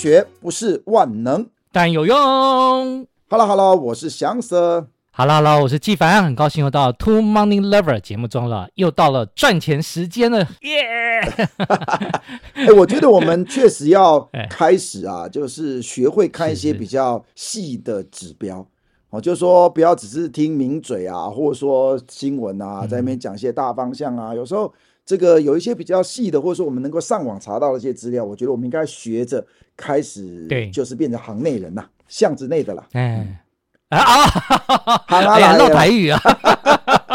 学不是万能，但有用。Hello，Hello，我是翔 Sir。Hello，Hello，我是纪凡，很高兴又到 Two Money Lover 节目中了，又到了赚钱时间了，耶、yeah! 欸！我觉得我们确实要 开始啊，就是学会看一些比较细的指标。哦，就是说不要只是听名嘴啊，或者说新闻啊，在那边讲一些大方向啊，嗯、有时候。这个有一些比较细的，或者说我们能够上网查到的一些资料，我觉得我们应该学着开始，对，就是变成行内人呐，巷子内的啦。哎，啊 啊，好啦，来唠台语啊！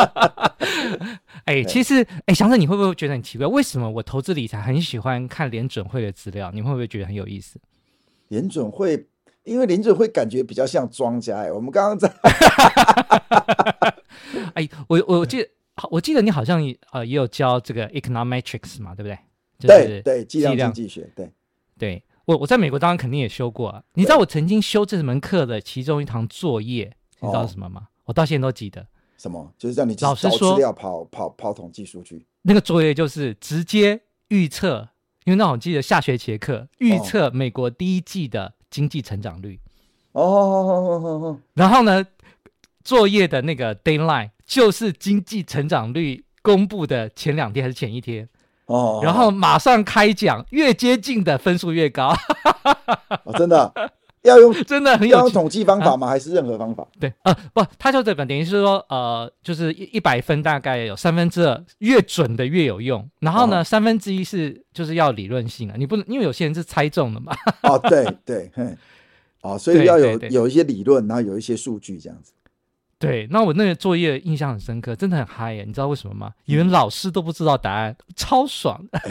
哎，其实，哎，翔 Sir，你会不会觉得很奇怪？为什么我投资理财很喜欢看联准会的资料？你会不会觉得很有意思？联准会，因为林准会感觉比较像庄家哎。我们刚刚在，哎，我我记得。好，我记得你好像也呃也有教这个 econometrics 嘛，对不对？就是、对对，计量经济学。对，对我我在美国当然肯定也修过啊。你知道我曾经修这门课的其中一堂作业，你知道是什么吗？哦、我到现在都记得。什么？就是让你老师说要跑跑跑统计数据。那个作业就是直接预测，因为那我记得下学期的课预测美国第一季的经济成长率。哦，哦，哦，哦，然后呢，作业的那个 deadline。就是经济成长率公布的前两天还是前一天哦，然后马上开奖，越接近的分数越高。哦、真的要用 真的很有要用统计方法吗？啊、还是任何方法？对啊，不，他就这本等于是说，呃，就是一一百分大概有三分之二越准的越有用，然后呢，哦、三分之一是就是要理论性啊，你不能因为有些人是猜中的嘛。哦，对对，哦，所以要有有一些理论，然后有一些数据这样子。对，那我那个作业印象很深刻，真的很嗨耶！你知道为什么吗？因为老师都不知道答案，超爽 哎。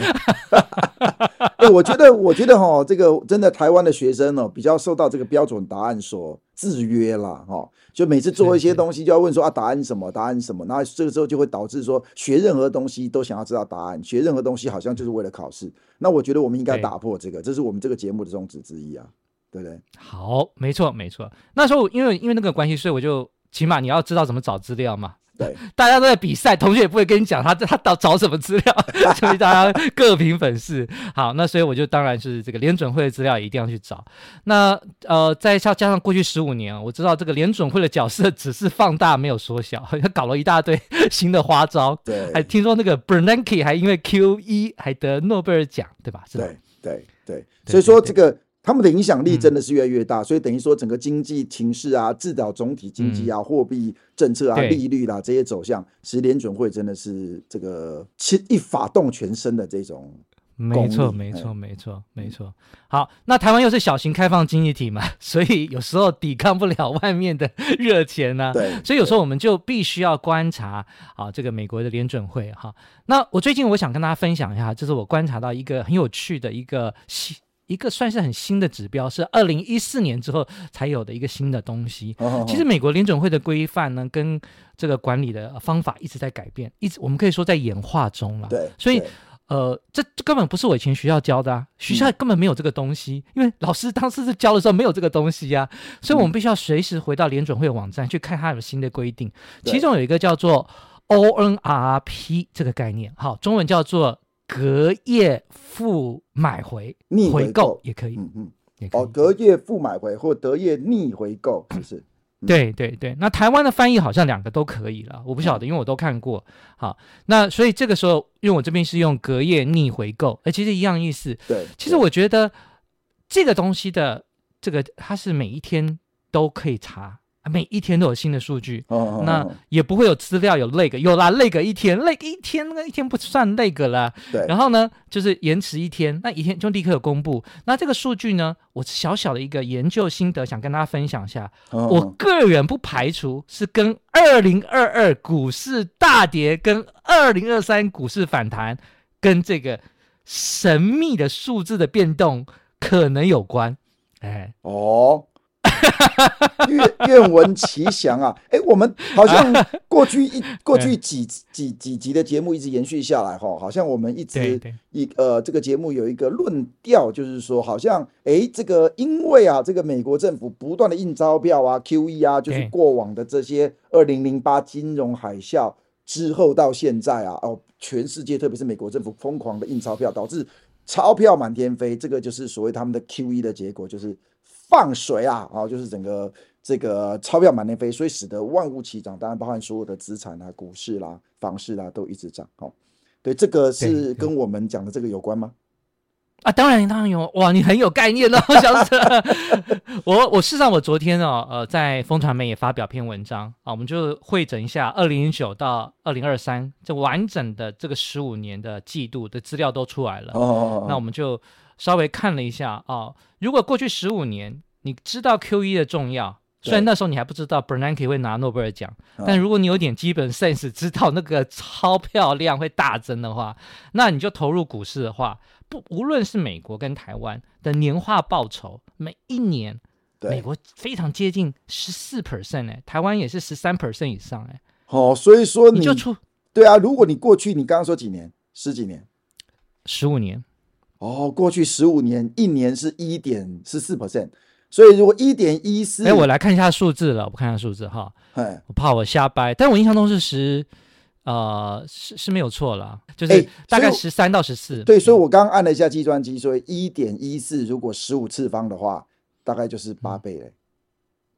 欸、我觉得，我觉得哈，这个真的台湾的学生哦，比较受到这个标准答案所制约了哈。就每次做一些东西，就要问说啊，答案什么？答案什么？那这个时候就会导致说，学任何东西都想要知道答案，学任何东西好像就是为了考试。那我觉得我们应该打破这个，这是我们这个节目的宗旨之一啊，对不对？好，没错，没错。那时候因为因为那个关系，所以我就。起码你要知道怎么找资料嘛。对，大家都在比赛，同学也不会跟你讲他 他找找什么资料，所以大家各凭本事。好，那所以我就当然是这个联准会的资料一定要去找。那呃，再加加上过去十五年，我知道这个联准会的角色只是放大没有缩小，他搞了一大堆新的花招。对，还听说那个 Bernanke 还因为 QE 还得诺贝尔奖，对吧？是吧？对对对，所以说这个。他们的影响力真的是越来越大，嗯、所以等于说整个经济情势啊，指导总体经济啊，货币、嗯、政策啊，利率啦这些走向，其实联准会真的是这个一发动全身的这种。没错，没错，没错，没错。好，那台湾又是小型开放经济体嘛，所以有时候抵抗不了外面的热钱呢、啊。对，所以有时候我们就必须要观察啊，这个美国的联准会哈。那我最近我想跟大家分享一下，就是我观察到一个很有趣的一个一个算是很新的指标，是二零一四年之后才有的一个新的东西。Oh, oh, oh. 其实美国联准会的规范呢，跟这个管理的方法一直在改变，一直我们可以说在演化中了。对，所以呃，这这根本不是我以前学校教的啊，学校根本没有这个东西，嗯、因为老师当时是教的时候没有这个东西呀、啊，所以我们必须要随时回到联准会网站去看它有新的规定。其中有一个叫做 ONRP 这个概念，好，中文叫做。隔夜负买回逆回购也可以，嗯嗯，也可以。哦，隔夜负买回或隔夜逆回购，是不是？嗯、对对对，那台湾的翻译好像两个都可以了，我不晓得，因为我都看过。好，那所以这个时候，因为我这边是用隔夜逆回购，哎，其实一样意思。对，其实我觉得这个东西的这个它是每一天都可以查。每一天都有新的数据，那也不会有资料有 lag，有啦 lag 一天 lag 一天，那一天不算 lag 了。对，然后呢，就是延迟一天，那一天就立刻有公布。那这个数据呢，我小小的一个研究心得，想跟大家分享一下。我个人不排除是跟二零二二股市大跌、跟二零二三股市反弹、跟这个神秘的数字的变动可能有关。哎，哦。愿愿闻其详啊！哎，我们好像 过去一过去几几几集的节目一直延续下来哈，好像我们一直一呃这个节目有一个论调，就是说好像哎这个因为啊这个美国政府不断的印钞票啊 QE 啊，就是过往的这些二零零八金融海啸之后到现在啊哦，全世界特别是美国政府疯狂的印钞票，导致钞票满天飞，这个就是所谓他们的 QE 的结果，就是。放水啊，啊，就是整个这个钞票满天飞，所以使得万物齐涨，当然包含所有的资产啊、股市啦、房市啦都一直涨。哦，对，这个是跟我们讲的这个有关吗？啊，当然当然有哇，你很有概念哦，小子。我我事实上我昨天哦，呃，在风传媒也发表篇文章啊，我们就汇整一下二零零九到二零二三这完整的这个十五年的季度的资料都出来了。哦，哦，哦，哦，那我们就。稍微看了一下啊、哦，如果过去十五年你知道 QE 的重要，虽然那时候你还不知道 Bernanke 会拿诺贝尔奖，但如果你有点基本 sense，知道那个钞票量会大增的话，那你就投入股市的话，不无论是美国跟台湾的年化报酬，每一年美国非常接近十四 percent 哎，台湾也是十三 percent 以上哎。哦，所以说你，你就出对啊，如果你过去你刚刚说几年，十几年，十五年。哦，过去十五年，一年是一点十四 percent，所以如果一点一四，哎，我来看一下数字了，我看一下数字哈，哎我怕我瞎掰，但我印象中是十，呃，是是没有错了，就是大概十三到十四。对，所以我刚刚按了一下计算机，所以一点一四如果十五次方的话，大概就是八倍嘞。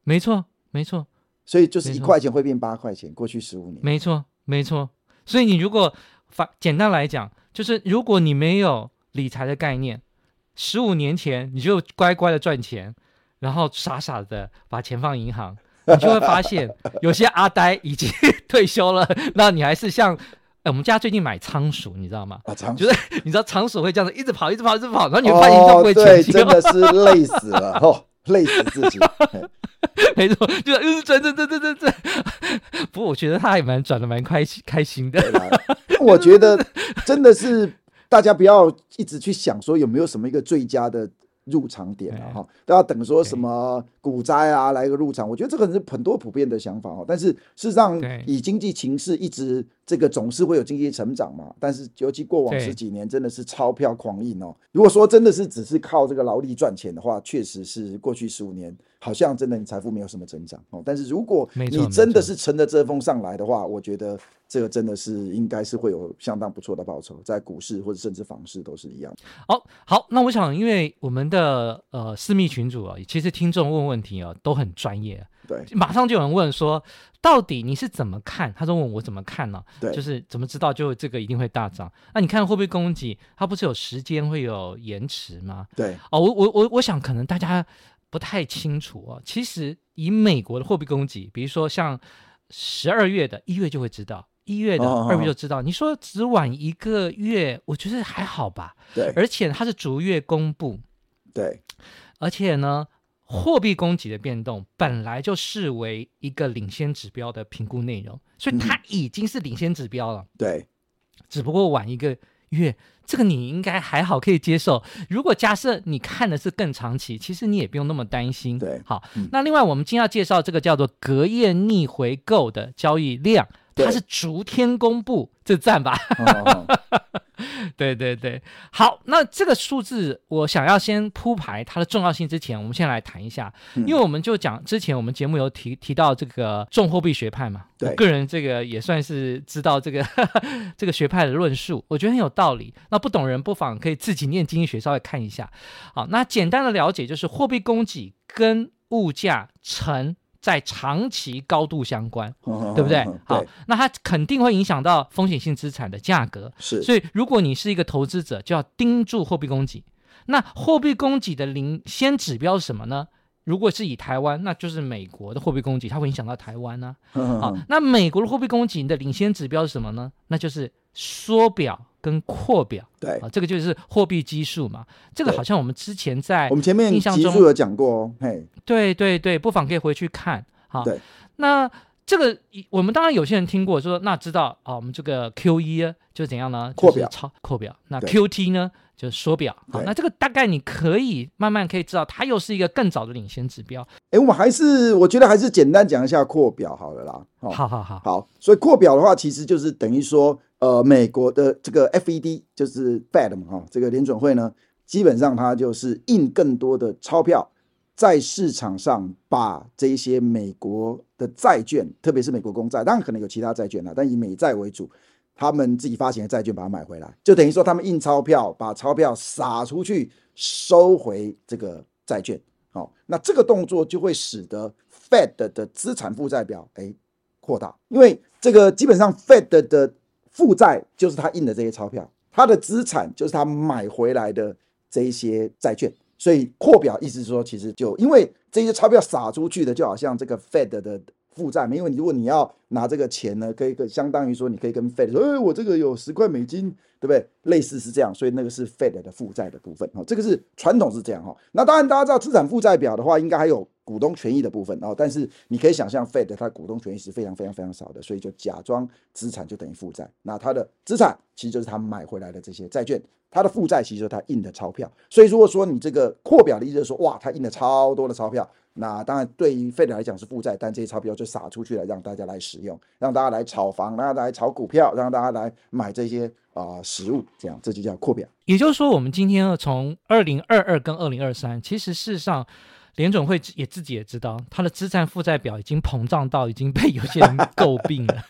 没错，没错，所以就是一块钱会变八块钱，过去十五年。没错，没错，所以你如果反简单来讲，就是如果你没有。理财的概念，十五年前你就乖乖的赚钱，然后傻傻的把钱放银行，你就会发现有些阿呆已经 退休了，那你还是像，哎，我们家最近买仓鼠，你知道吗？啊，仓鼠，就是你知道仓鼠会这样子一直跑，一直跑，一直跑，然后你会发现就不会前进，哦，真的是累死了哦，累死自己。没错，就是转转转转转转。不过我觉得他还蛮转的蛮开心开心的。我觉得真的是。大家不要一直去想说有没有什么一个最佳的入场点啊哈，都要等说什么股灾啊来一个入场，我觉得这个是很多普遍的想法哦。但是事实上，以经济形势一直这个总是会有经济成长嘛。但是尤其过往十几年真的是钞票狂印哦。如果说真的是只是靠这个劳力赚钱的话，确实是过去十五年好像真的你财富没有什么增长哦。但是如果你真的是乘着这风上来的话，我觉得。这个真的是应该是会有相当不错的报酬，在股市或者甚至房市都是一样。好，好，那我想，因为我们的呃私密群主啊，其实听众问问题啊都很专业，对，马上就有人问说，到底你是怎么看？他说问我怎么看呢？对，就是怎么知道就这个一定会大涨？那你看会不会供给？它不是有时间会有延迟吗？对，哦，我我我我想可能大家不太清楚哦。其实以美国的货币供给，比如说像十二月的一月就会知道。一月的二月就知道，你说只晚一个月，我觉得还好吧。对，而且它是逐月公布。对，而且呢，货币供给的变动本来就视为一个领先指标的评估内容，所以它已经是领先指标了。对，只不过晚一个月，这个你应该还好可以接受。如果假设你看的是更长期，其实你也不用那么担心。对，好，那另外我们今天要介绍这个叫做隔夜逆回购的交易量。它是逐天公布，这赞吧？对对对，好，那这个数字我想要先铺排它的重要性之前，我们先来谈一下，因为我们就讲之前我们节目有提提到这个重货币学派嘛，我个人这个也算是知道这个 这个学派的论述，我觉得很有道理。那不懂人不妨可以自己念经济学稍微看一下。好，那简单的了解就是货币供给跟物价成。在长期高度相关，嗯、对不对？嗯、好，那它肯定会影响到风险性资产的价格。是，所以如果你是一个投资者，就要盯住货币供给。那货币供给的领先指标是什么呢？如果是以台湾，那就是美国的货币供给，它会影响到台湾呢、好，那美国的货币供给的领先指标是什么呢？那就是缩表跟扩表。对啊，这个就是货币基数嘛。这个好像我们之前在我们前面印象中有讲过哦。嘿，对对对，不妨可以回去看。好，对，那。这个我们当然有些人听过，说那知道啊，我们这个 Q E 就是怎样呢？扩表，超扩表。那 Q T 呢，就是缩表。好，那这个大概你可以慢慢可以知道，它又是一个更早的领先指标。哎，我们还是我觉得还是简单讲一下扩表好了啦。好好好好，好。所以扩表的话，其实就是等于说，呃，美国的这个 F E D 就是 Fed 嘛，哈，这个联准会呢，基本上它就是印更多的钞票。在市场上把这些美国的债券，特别是美国公债，当然可能有其他债券啦，但以美债为主，他们自己发行的债券把它买回来，就等于说他们印钞票，把钞票撒出去，收回这个债券。好，那这个动作就会使得 Fed 的资产负债表诶扩大，因为这个基本上 Fed 的负债就是他印的这些钞票，他的资产就是他买回来的这一些债券。所以扩表意思是说，其实就因为这些钞票撒出去的，就好像这个 Fed 的负债，因为如果你要拿这个钱呢，可以跟相当于说，你可以跟 Fed 说，哎，我这个有十块美金，对不对？类似是这样，所以那个是 Fed 的负债的部分，哈，这个是传统是这样哈。那当然大家知道资产负债表的话，应该还有股东权益的部分哦，但是你可以想象 Fed 它股东权益是非常非常非常少的，所以就假装资产就等于负债，那它的资产其实就是他买回来的这些债券。它的负债其实就是它印的钞票，所以如果说你这个扩表的意思是说，哇，它印了超多的钞票，那当然对于费德来讲是负债，但这些钞票就撒出去了，让大家来使用，让大家来炒房，让大家来炒股票，让大家来买这些啊、呃、实物，这样这就叫扩表。也就是说，我们今天，从二零二二跟二零二三，其实事实上。联准会也自己也知道，他的资产负债表已经膨胀到已经被有些人诟病了，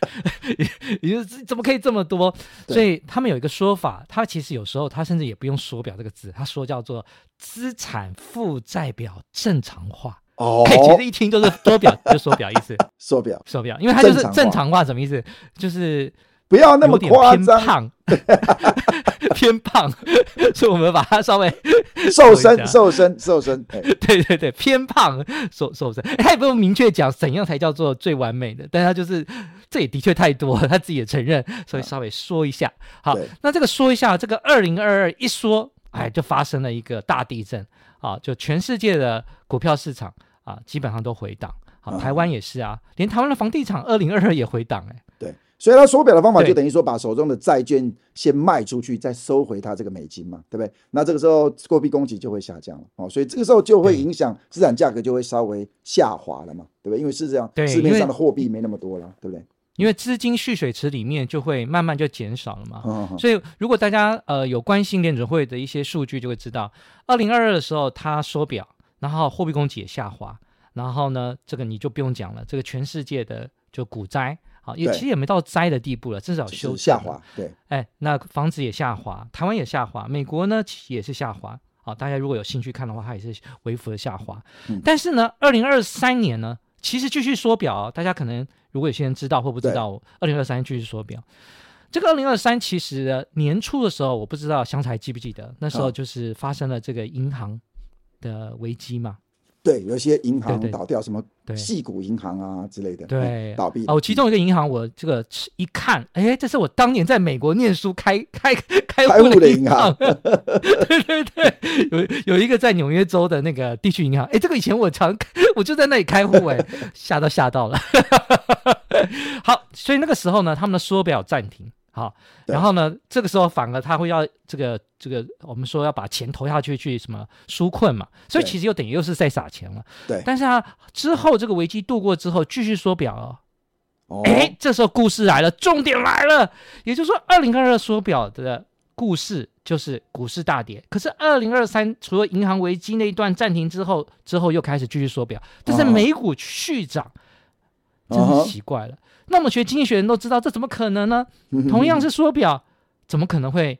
也就是怎么可以这么多？所以他们有一个说法，他其实有时候他甚至也不用“缩表”这个字，他说叫做“资产负债表正常化”。哦，其实一听就是缩表，就缩表意思。缩表，缩表，因为它就是正常化，什么意思？就是。不要那么夸张，胖，偏胖，所以我们把它稍微 瘦身、瘦身、瘦身。对对对，偏胖、瘦瘦身。他也不用明确讲怎样才叫做最完美的，但他就是这也的确太多了，他自己也承认，所以稍微说一下。好，那这个说一下，这个二零二二一说，哎，就发生了一个大地震啊！就全世界的股票市场啊，基本上都回档。好，台湾也是啊，连台湾的房地产二零二二也回档哎。对。所以他缩表的方法就等于说，把手中的债券先卖出去，再收回他这个美金嘛，对不对？那这个时候货币供给就会下降了哦，所以这个时候就会影响资产价格就会稍微下滑了嘛，对不对？因为是这样，市面上的货币没那么多了，对不对？因为资金蓄水池里面就会慢慢就减少了嘛。所以如果大家呃有关心联准会的一些数据，就会知道，二零二二的时候它缩表，然后货币供给也下滑，然后呢，这个你就不用讲了，这个全世界的就股灾。也其实也没到灾的地步了，至少修下滑。对，哎，那房子也下滑，台湾也下滑，美国呢也是下滑。好，大家如果有兴趣看的话，它也是微幅的下滑。嗯、但是呢，二零二三年呢，其实继续缩表。大家可能如果有些人知道或不知道，二零二三继续缩表。这个二零二三其实年初的时候，我不知道香财记不记得，那时候就是发生了这个银行的危机嘛。对，有些银行倒掉，什么细谷银行啊之类的，对，倒闭。哦，其中一个银行，我这个一看，哎，这是我当年在美国念书开 开开户的银行。对对对，有有一个在纽约州的那个地区银行，哎，这个以前我常 我就在那里开户，哎，吓到吓到了。好，所以那个时候呢，他们的缩表暂停。好，然后呢，这个时候反而他会要这个这个，我们说要把钱投下去去什么纾困嘛，所以其实又等于又是在撒钱了。对，但是啊，之后这个危机度过之后，继续缩表哦。哎，这时候故事来了，重点来了，也就是说，二零二二缩表的故事就是股市大跌。可是二零二三除了银行危机那一段暂停之后，之后又开始继续缩表，但是美股续涨，真是奇怪了。那么学经济学人都知道，这怎么可能呢？同样是 缩表，怎么可能会，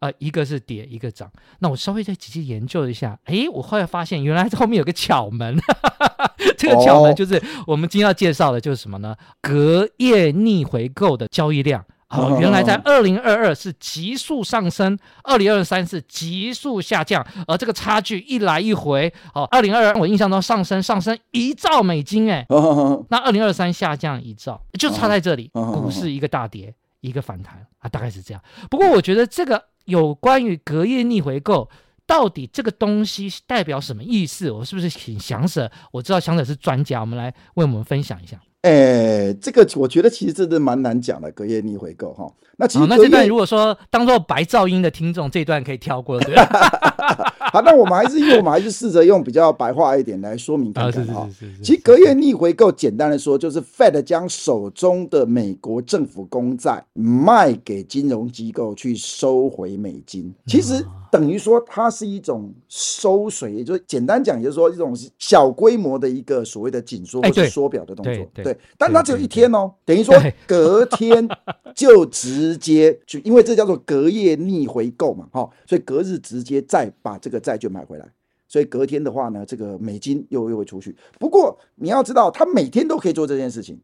呃，一个是跌，一个涨？那我稍微再仔细研究一下，诶，我后来发现，原来这后面有个巧门，这个巧门就是我们今天要介绍的，就是什么呢？隔夜逆回购的交易量哦，原来在二零二二是急速上升，二零二三是急速下降，而这个差距一来一回，哦，二零二二我印象中上升上升一兆美金，哎，那二零二三下降一兆，就差在这里，股市 一个大跌，一个反弹啊，大概是这样。不过我觉得这个有关于隔夜逆回购，到底这个东西代表什么意思？我是不是请翔 Sir？我知道翔 Sir 是专家，我们来为我们分享一下。哎、欸，这个我觉得其实真的蛮难讲的，隔夜逆回购哈。那其实、哦、那这段如果说当做白噪音的听众，这段可以跳过，对吧？好，那我们还是用我们还是试着用比较白话一点来说明看看哈。其实隔夜逆回购，简单的说就是 Fed 将手中的美国政府公债卖给金融机构去收回美金。其实。等于说它是一种收水，也就是简单讲，就是说一种小规模的一个所谓的紧缩或者缩表的动作。欸、对，对，对，但它只有一天哦，等于说隔天就直接就，因为这叫做隔夜逆回购嘛，哈，所以隔日直接再把这个债券买回来，所以隔天的话呢，这个美金又又会出去。不过你要知道，它每天都可以做这件事情，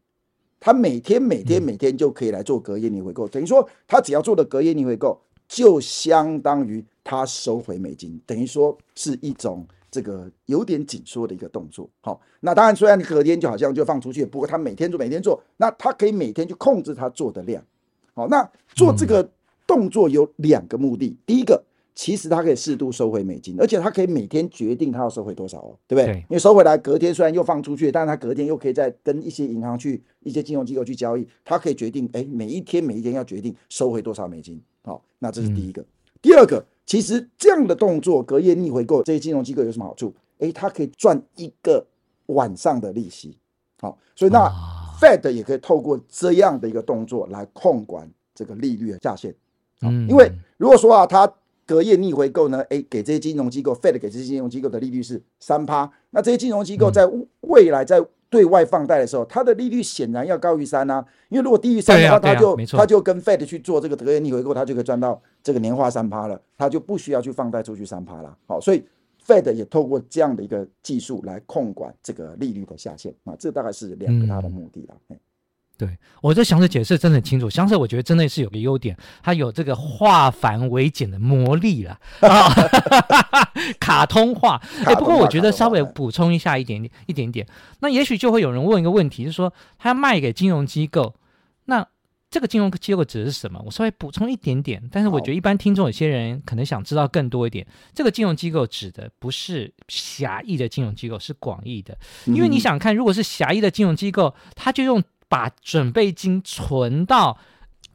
它每天每天每天就可以来做隔夜逆回购，等于说它只要做的隔夜逆回购。就相当于他收回美金，等于说是一种这个有点紧缩的一个动作。好，那当然虽然你隔天就好像就放出去，不过他每天做每天做，那他可以每天去控制他做的量。好，那做这个动作有两个目的，第一个，其实他可以适度收回美金，而且他可以每天决定他要收回多少哦，对不对？因为收回来隔天虽然又放出去，但是他隔天又可以再跟一些银行去一些金融机构去交易，他可以决定，哎，每一天每一天要决定收回多少美金。好，那这是第一个。嗯、第二个，其实这样的动作，隔夜逆回购，这些金融机构有什么好处？诶，它可以赚一个晚上的利息。好，所以那 Fed 也可以透过这样的一个动作来控管这个利率的下限。嗯，因为如果说啊，它隔夜逆回购呢，诶，给这些金融机构，Fed 给这些金融机构的利率是三趴，那这些金融机构在未来在对外放贷的时候，它的利率显然要高于三啊，因为如果低于三的话，它就它就跟 Fed 去做这个隔夜逆回购，它就可以赚到这个年化三趴了，它就不需要去放贷出去三趴了。好，所以 Fed 也透过这样的一个技术来控管这个利率的下限。啊，这大概是两个大的目的了。嗯对，我这翔 Sir 解释真的很清楚，翔 Sir 我觉得真的是有个优点，它有这个化繁为简的魔力了啊，卡通化。哎，不过我觉得稍微补充一下一点点一点点，那也许就会有人问一个问题，就是说他要卖给金融机构，那这个金融机构指的是什么？我稍微补充一点点，但是我觉得一般听众有些人可能想知道更多一点，这个金融机构指的不是狭义的金融机构，是广义的，因为你想看，如果是狭义的金融机构，他就用。把准备金存到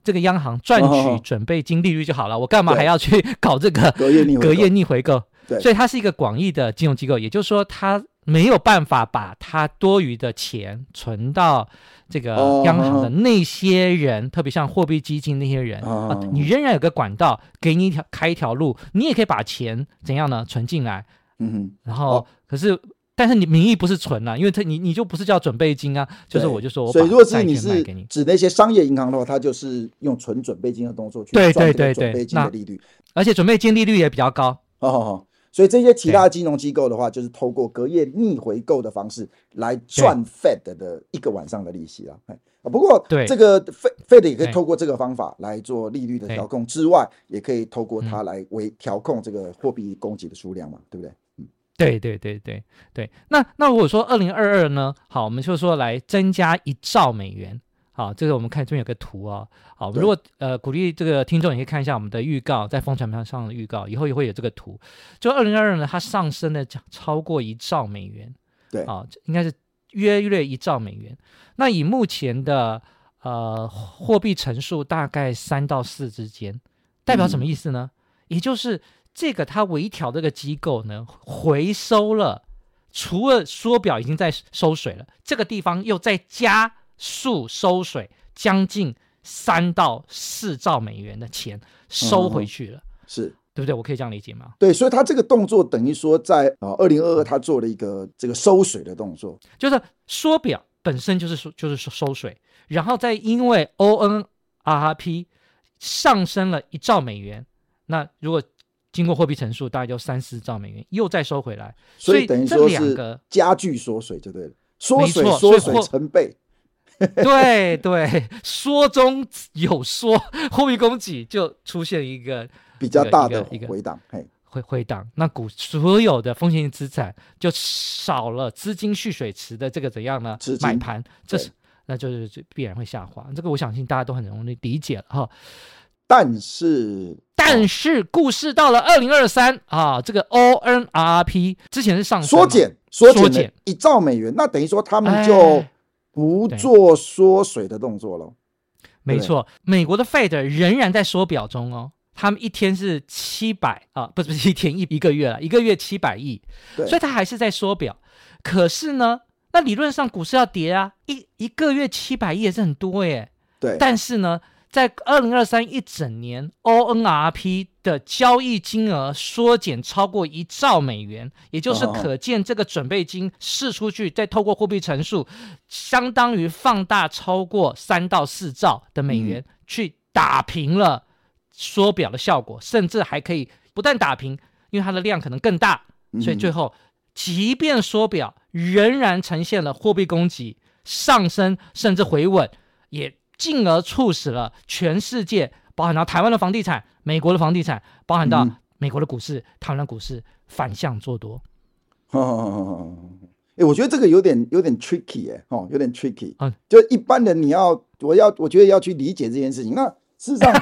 这个央行赚取准备金利率就好了，我干嘛还要去搞这个 隔夜逆回购？所以它是一个广义的金融机构，也就是说，它没有办法把它多余的钱存到这个央行的那些人，特别像货币基金那些人。啊，你仍然有个管道给你一条开一条路，你也可以把钱怎样呢？存进来，嗯，然后可是。但是你名义不是存了，因为他你你就不是叫准备金啊，就是我就说我把，所以如果是你是指那些商业银行的话，它就是用纯准备金的动作去赚这个准备金的利率，而且准备金利率也比较高。哦，哦。所以这些其他金融机构的话，就是透过隔夜逆回购的方式来赚 Fed 的一个晚上的利息啊。不过这个 Fed 也可以透过这个方法来做利率的调控之外，也可以透过它来为调控这个货币供给的数量嘛，对不对？对对对对对，那那如果说二零二二呢？好，我们就说来增加一兆美元。好，这个我们看这边有个图哦。好，如果呃鼓励这个听众也可以看一下我们的预告，在风传媒上的预告，以后也会有这个图。就二零二二呢，它上升了超过一兆美元。对，啊，应该是约略一兆美元。那以目前的呃货币乘数大概三到四之间，代表什么意思呢？嗯、也就是。这个它微调这个机构呢，回收了，除了缩表已经在收水了，这个地方又在加速收水，将近三到四兆美元的钱收回去了，嗯、是对不对？我可以这样理解吗？对，所以他这个动作等于说在啊，二零二二他做了一个这个收水的动作，就是缩表本身就是收就是收水，然后再因为 ONRP 上升了一兆美元，那如果经过货币乘数，大概就三四兆美元，又再收回来，所以等于说是加剧缩水就对了，缩水缩水成倍，对 对，说中有说，货币供给就出现一个比较大的一个回档，嘿，回回档。那股所有的风险性资产就少了资金蓄水池的这个怎样呢？买盘，这是那就是必然会下滑。这个我相信大家都很容易理解了哈。但是，但是故事到了二零二三啊，这个 ONRP 之前是上缩减，缩减一兆美元，那等于说他们就不做缩水的动作了。没错，美国的 Fed 仍然在缩表中哦，他们一天是七百啊，不是不是 一天一一个月了，一个月七百亿，所以他还是在缩表。可是呢，那理论上股市要跌啊，一一个月七百亿也是很多耶。对，但是呢。在二零二三一整年，ONRP 的交易金额缩减超过一兆美元，也就是可见这个准备金释出去，再透过货币乘数，相当于放大超过三到四兆的美元，去打平了缩表的效果，甚至还可以不但打平，因为它的量可能更大，所以最后即便缩表，仍然呈现了货币供给上升，甚至回稳，也。进而促使了全世界，包含到台湾的房地产、美国的房地产，包含到美国的股市、嗯、台湾的股市反向做多。哦哎，我觉得这个有点有点 tricky 哎，哦，有点 tricky。嗯，就一般人你要，我要，我觉得要去理解这件事情。那事实上，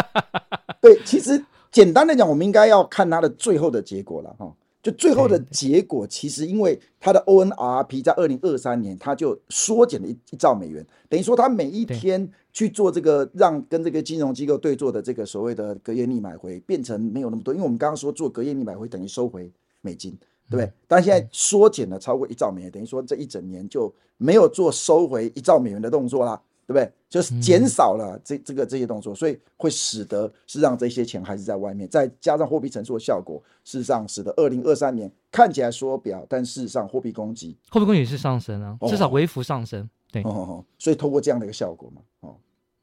对，其实简单的讲，我们应该要看它的最后的结果了，哈。就最后的结果，其实因为它的 ONRP 在二零二三年，它就缩减了一一兆美元，等于说它每一天去做这个让跟这个金融机构对做的这个所谓的隔夜逆买回，变成没有那么多，因为我们刚刚说做隔夜逆买回等于收回美金，对不对？但现在缩减了超过一兆美元，等于说这一整年就没有做收回一兆美元的动作啦。对不对？就是减少了这这个这些动作，所以会使得是让这些钱还是在外面，再加上货币乘数的效果，事实上使得二零二三年看起来缩表，但事实上货币供给货币供给是上升啊，至少微幅上升。哦、对。哦哦，所以透过这样的一个效果嘛，哦，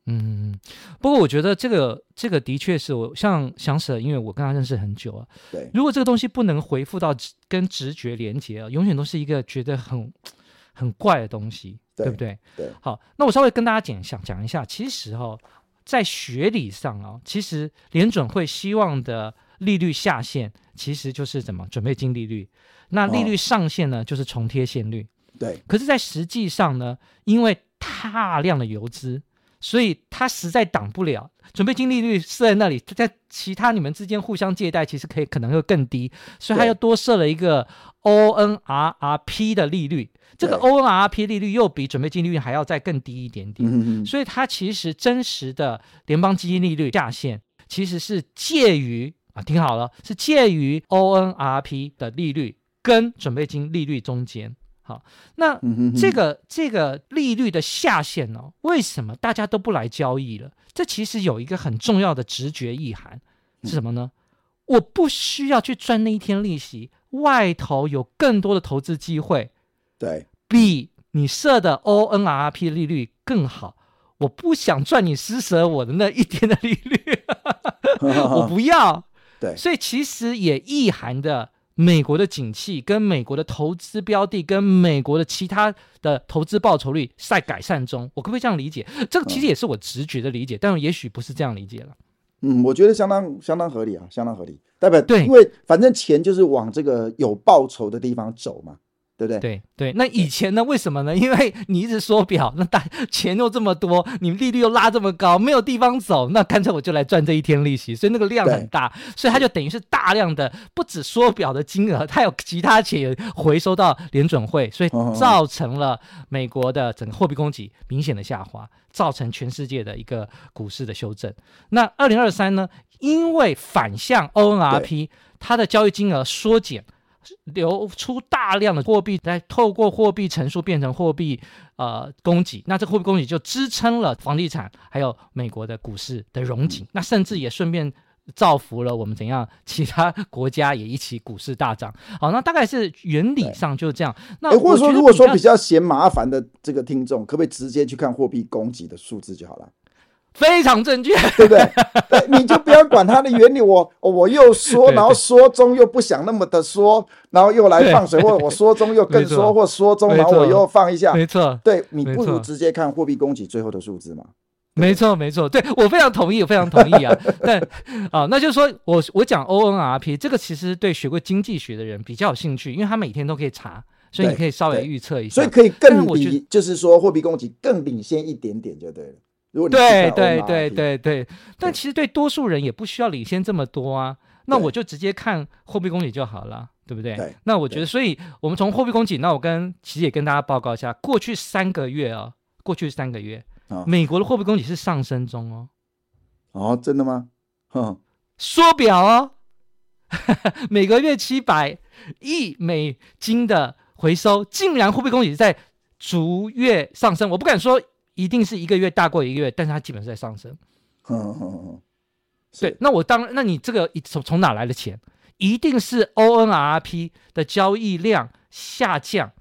嗯，不过我觉得这个这个的确是我像想舍，因为我跟他认识很久啊，对，如果这个东西不能回复到跟直觉连接啊，永远都是一个觉得很很怪的东西。对，对不对？对，好，那我稍微跟大家讲讲讲一下，其实哈、哦，在学理上啊、哦，其实联准会希望的利率下限其实就是怎么？准备金利率。那利率上限呢，哦、就是重贴现率。对。可是，在实际上呢，因为大量的游资，所以它实在挡不了。准备金利率设在那里，在其他你们之间互相借贷，其实可以可能会更低，所以它又多设了一个 ONRRP 的利率。这个 ONRP 利率又比准备金利率还要再更低一点点，所以它其实真实的联邦基金利率下限其实是介于啊，听好了，是介于 ONRP 的利率跟准备金利率中间。好，那这个这个利率的下限呢，为什么大家都不来交易了？这其实有一个很重要的直觉意涵是什么呢？我不需要去赚那一天利息，外头有更多的投资机会。对，比你设的 ONRP 利率更好，我不想赚你施舍我的那一天的利率，我不要。对，所以其实也意涵的美国的景气跟美国的投资标的跟美国的其他的投资报酬率在改善中，我可不可以这样理解？这个其实也是我直觉的理解，嗯、但也许不是这样理解了。嗯，我觉得相当相当合理啊，相当合理。代表对，因为反正钱就是往这个有报酬的地方走嘛。对不对？对对，那以前呢？为什么呢？因为你一直缩表，那大钱又这么多，你利率又拉这么高，没有地方走，那干脆我就来赚这一天利息，所以那个量很大，所以它就等于是大量的不止缩表的金额，它有其他钱也回收到联准会，所以造成了美国的整个货币供给明显的下滑，造成全世界的一个股市的修正。那二零二三呢？因为反向 ONRP，它的交易金额缩减。流出大量的货币，再透过货币乘数变成货币呃供给，那这货币供给就支撑了房地产还有美国的股市的融景，嗯、那甚至也顺便造福了我们怎样其他国家也一起股市大涨。好，那大概是原理上就是这样。那或者说，如果说比较嫌麻烦的这个听众，可不可以直接去看货币供给的数字就好了？非常正确，对不对？对，你就不要管它的原理，我我又说，然后说中又不想那么的说，然后又来放水，或者我说中又更说，或说中，然后我又放一下，没错，对，你不如直接看货币供给最后的数字嘛。没错，没错，对，我非常同意，我非常同意啊。但啊，那就是说我我讲 ONRP 这个，其实对学过经济学的人比较有兴趣，因为他每天都可以查，所以你可以稍微预测一下，所以可以更比，就是说货币供给更领先一点点就对了。如果你对对对对对，但其实对多数人也不需要领先这么多啊。那我就直接看货币供给就好了，对不对？对。那我觉得，所以我们从货币供给，那我跟其实也跟大家报告一下，过去三个月啊，过去三个月。美国的货币供给是上升中哦，哦，真的吗？哼，缩表哦，每个月七百亿美金的回收，竟然货币供给在逐月上升。我不敢说一定是一个月大过一个月，但是它基本是在上升。嗯嗯嗯，对，那我当，那你这个从从哪来的钱？一定是 ONRP 的交易量下降。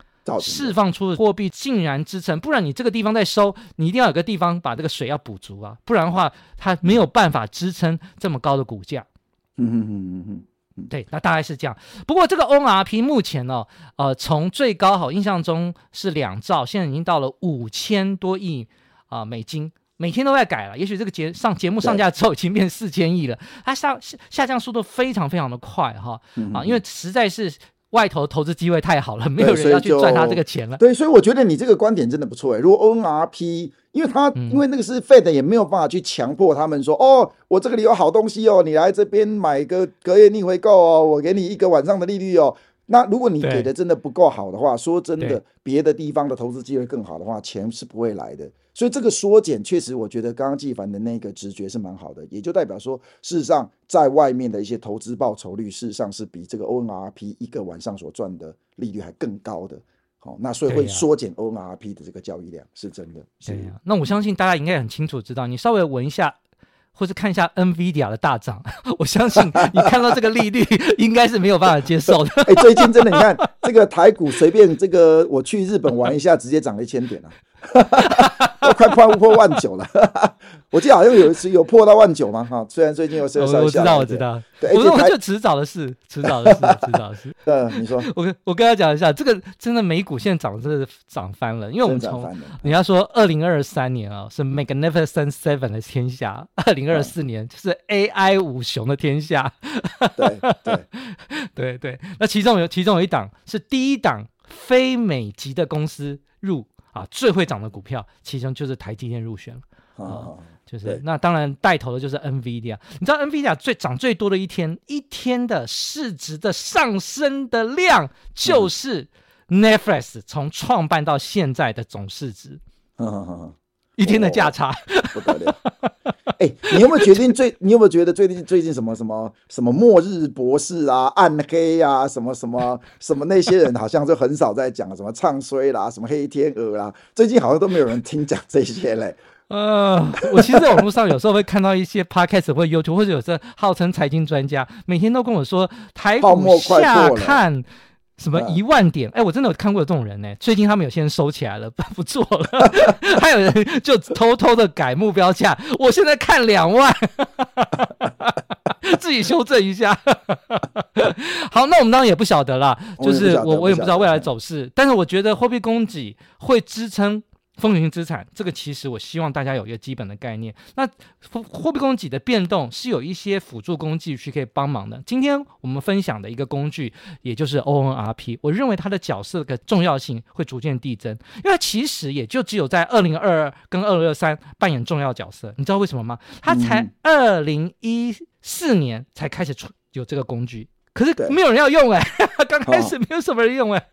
释放出的货币竟然支撑，不然你这个地方在收，你一定要有个地方把这个水要补足啊，不然的话它没有办法支撑这么高的股价。嗯嗯嗯嗯嗯，对，那大概是这样。不过这个 ONRP 目前呢、哦，呃，从最高好印象中是两兆，现在已经到了五千多亿啊、呃、美金，每天都在改了。也许这个节上节目上架之后已经变四千亿了，它下下降速度非常非常的快哈啊，因为实在是。外头投资机会太好了，没有人要去赚他这个钱了。对，所以我觉得你这个观点真的不错哎。如果 ONRP，因为他、嗯、因为那个是 Fed 也没有办法去强迫他们说，哦，我这个里有好东西哦，你来这边买个隔夜逆回购哦，我给你一个晚上的利率哦。那如果你给的真的不够好的话，说真的，别的地方的投资机会更好的话，钱是不会来的。所以这个缩减确实，我觉得刚刚纪凡的那个直觉是蛮好的，也就代表说，事实上在外面的一些投资报酬率，事实上是比这个 ONRP 一个晚上所赚的利率还更高的。好，那所以会缩减 ONRP 的这个交易量，是真的。是呀，那我相信大家应该很清楚知道，你稍微闻一下，或是看一下 NVIDIA 的大涨，我相信你看到这个利率，应该是没有办法接受的。哎，最近真的，你看 这个台股随便这个，我去日本玩一下，直接涨了一千点了。我快快破万九了，我记得好像有一次有破到万九嘛哈，虽然最近有稍微下来。我知道，我知道，对，我说就迟早的事，迟早的事，迟早的事。嗯，你说，我跟我跟他讲一下，这个真的美股现在涨真的是涨翻了，因为我们从你要说二零二三年啊是 Magnificent Seven 的天下，二零二四年就是 AI 五雄的天下。对对对对，那其中有其中有一档是第一档非美籍的公司入。啊，最会涨的股票，其中就是台积电入选了啊，啊，就是那当然带头的就是 NVIDIA。你知道 NVIDIA 最涨最多的一天，一天的市值的上升的量，就是 Netflix 从创办到现在的总市值，嗯嗯嗯，一天的价差，哦、不得了。哎、欸，你有没有决定最？你有没有觉得最近最近什么什么什么末日博士啊、暗黑啊、什么什么什么那些人好像就很少在讲什么唱衰啦、什么黑天鹅啦，最近好像都没有人听讲这些嘞。呃，我其实在网络上有时候会看到一些 podcast 或 YouTube，或者有些号称财经专家，每天都跟我说台股下看。什么一万点？哎、欸，我真的有看过有这种人呢、欸。最近他们有些人收起来了，不不做了。还有人就偷偷的改目标价。我现在看两万，自己修正一下。好，那我们当然也不晓得啦，就是我我也不知道未来走势，但是我觉得货币供给会支撑。风险性资产，这个其实我希望大家有一个基本的概念。那货货币供给的变动是有一些辅助工具去可以帮忙的。今天我们分享的一个工具，也就是 ONRP，我认为它的角色的重要性会逐渐递增，因为它其实也就只有在二零二二跟二零二三扮演重要角色。你知道为什么吗？它才二零一四年才开始出有这个工具。可是没有人要用哎、欸，刚开始没有什么人用哎、欸，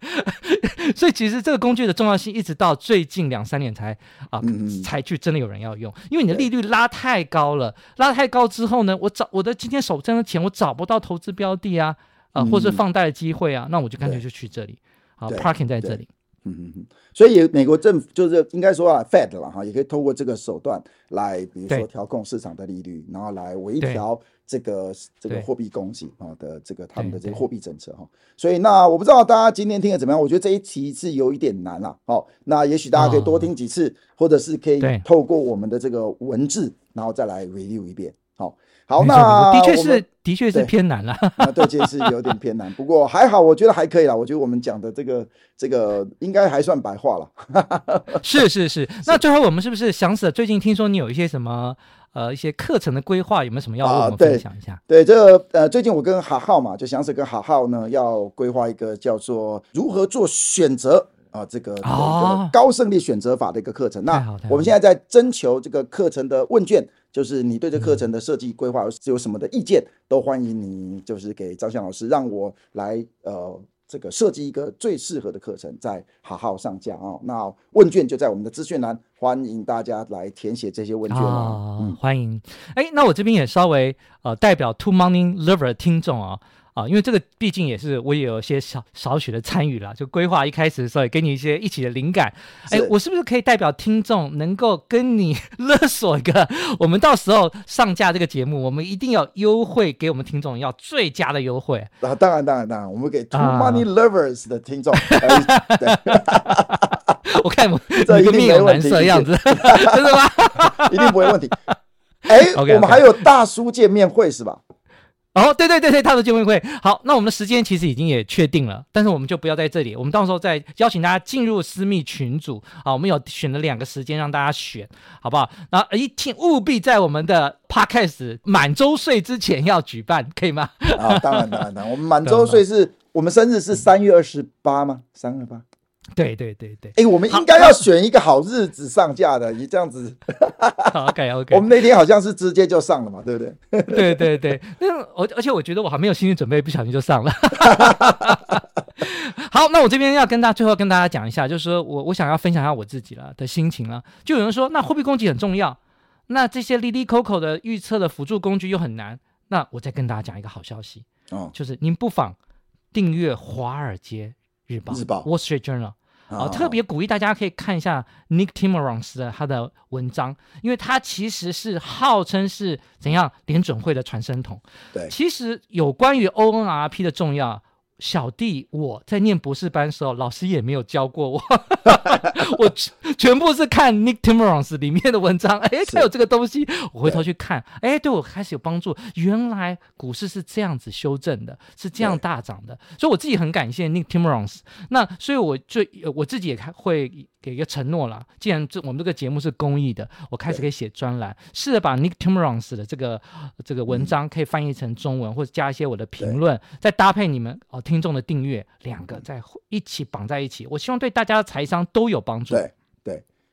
哦、所以其实这个工具的重要性一直到最近两三年才啊、嗯、才去真的有人要用，因为你的利率拉太高了，拉太高之后呢，我找我的今天手上的钱我找不到投资标的啊啊，或者放贷的机会啊，嗯、那我就干脆就去这里，啊，parking 在这里，嗯嗯嗯，所以美国政府就是应该说啊，Fed 了哈，也可以通过这个手段来，比如说调控市场的利率，然后来微调。这个这个货币供给啊的这个他们的这个货币政策哈，所以那我不知道大家今天听的怎么样？我觉得这一题是有一点难了。好，那也许大家可以多听几次，或者是可以透过我们的这个文字，然后再来 review 一遍。好，好，那的确是的确是偏难了。啊，对，这是有点偏难，不过还好，我觉得还可以啦。我觉得我们讲的这个这个应该还算白话了。是是是，那最后我们是不是想死了？最近听说你有一些什么？呃，一些课程的规划有没有什么要跟我们分享一下？啊、对，对，这个呃，最近我跟哈浩嘛，就翔 Sir 跟哈浩呢，要规划一个叫做如何做选择啊、呃，这个、哦、高胜利选择法的一个课程。那我们现在在征求这个课程的问卷，就是你对这课程的设计规划有什么的意见，嗯、都欢迎你，就是给张翔老师，让我来呃。这个设计一个最适合的课程，再好好上架啊、哦。那问卷就在我们的资讯栏，欢迎大家来填写这些问卷哦。嗯、欢迎。哎，那我这边也稍微呃代表 Two Money Lover 的听众啊、哦。啊，因为这个毕竟也是我也有一些少少许的参与了，就规划一开始的时候也给你一些一起的灵感。哎，我是不是可以代表听众能够跟你 勒索一个？我们到时候上架这个节目，我们一定要优惠给我们听众，要最佳的优惠。啊，当然当然当然，我们给 Two Money Lovers 的听众。我看我 这一个面有难色的样子，真的吗？一定不会问题。哎，okay, 我们还有大叔见面会是吧？哦，对对对对，他的见面会好，那我们的时间其实已经也确定了，但是我们就不要在这里，我们到时候再邀请大家进入私密群组啊，我们有选了两个时间让大家选，好不好？那一请务必在我们的 Podcast 满周岁之前要举办，可以吗？啊，当然当然当然，我们满周岁是我们生日是三月二十八吗？三二八。对对对对，哎，我们应该要选一个好日子上架的，你这样子。OK OK，我们那天好像是直接就上了嘛，对不对？对对对，那而而且我觉得我还没有心理准备，不小心就上了。好，那我这边要跟大家最后跟大家讲一下，就是说我我想要分享一下我自己了的心情了。就有人说，那货币供给很重要，那这些利利 Coco 的预测的辅助工具又很难。那我再跟大家讲一个好消息哦，就是您不妨订阅《华尔街日报》日报 Wall Street Journal。啊，特别鼓励大家可以看一下 Nick Timmermans 的他的文章，因为他其实是号称是怎样联准会的传声筒。对，其实有关于 ONRP 的重要。小弟，我在念博士班的时候，老师也没有教过我，我全部是看 Nick Timmermans 里面的文章，哎，他有这个东西，我回头去看，哎，对我开始有帮助。原来股市是这样子修正的，是这样大涨的，所以我自己很感谢 Nick Timmermans。那所以我最我自己也会。给一个承诺了，既然这我们这个节目是公益的，我开始可以写专栏，试着把 Nick Timmermans 的这个这个文章可以翻译成中文，嗯、或者加一些我的评论，再搭配你们哦听众的订阅，两个再一起绑在一起，我希望对大家的财商都有帮助。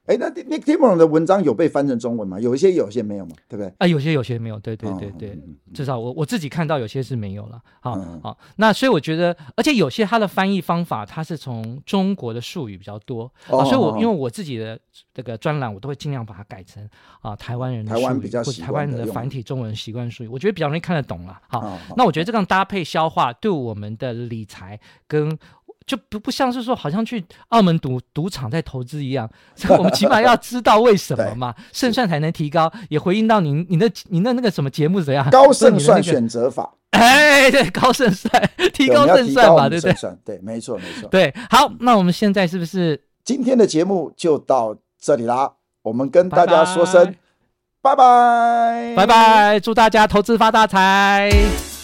哎，那 Nick Timmermans 的文章有被翻成中文吗？有一些，有些没有嘛，对不对？啊，有些，有些没有，对对对对，嗯、至少我我自己看到有些是没有了。好，嗯、好，那所以我觉得，而且有些它的翻译方法，它是从中国的术语比较多，哦、啊，所以我因为我自己的这个专栏，我都会尽量把它改成啊台湾人的术语，台湾比较台湾人的繁体中文习惯术语，我觉得比较容易看得懂了。好，哦、那我觉得这样搭配消化，对我们的理财跟。就不不像是说，好像去澳门赌赌场在投资一样，我们起码要知道为什么嘛，胜算才能提高。也回应到您您的您的那个什么节目怎样？高胜算选择法。哎，对，高胜算，提高胜算嘛，对不对？对，没错没错。对，好，那我们现在是不是今天的节目就到这里啦？我们跟大家说声拜拜，拜拜，祝大家投资发大财。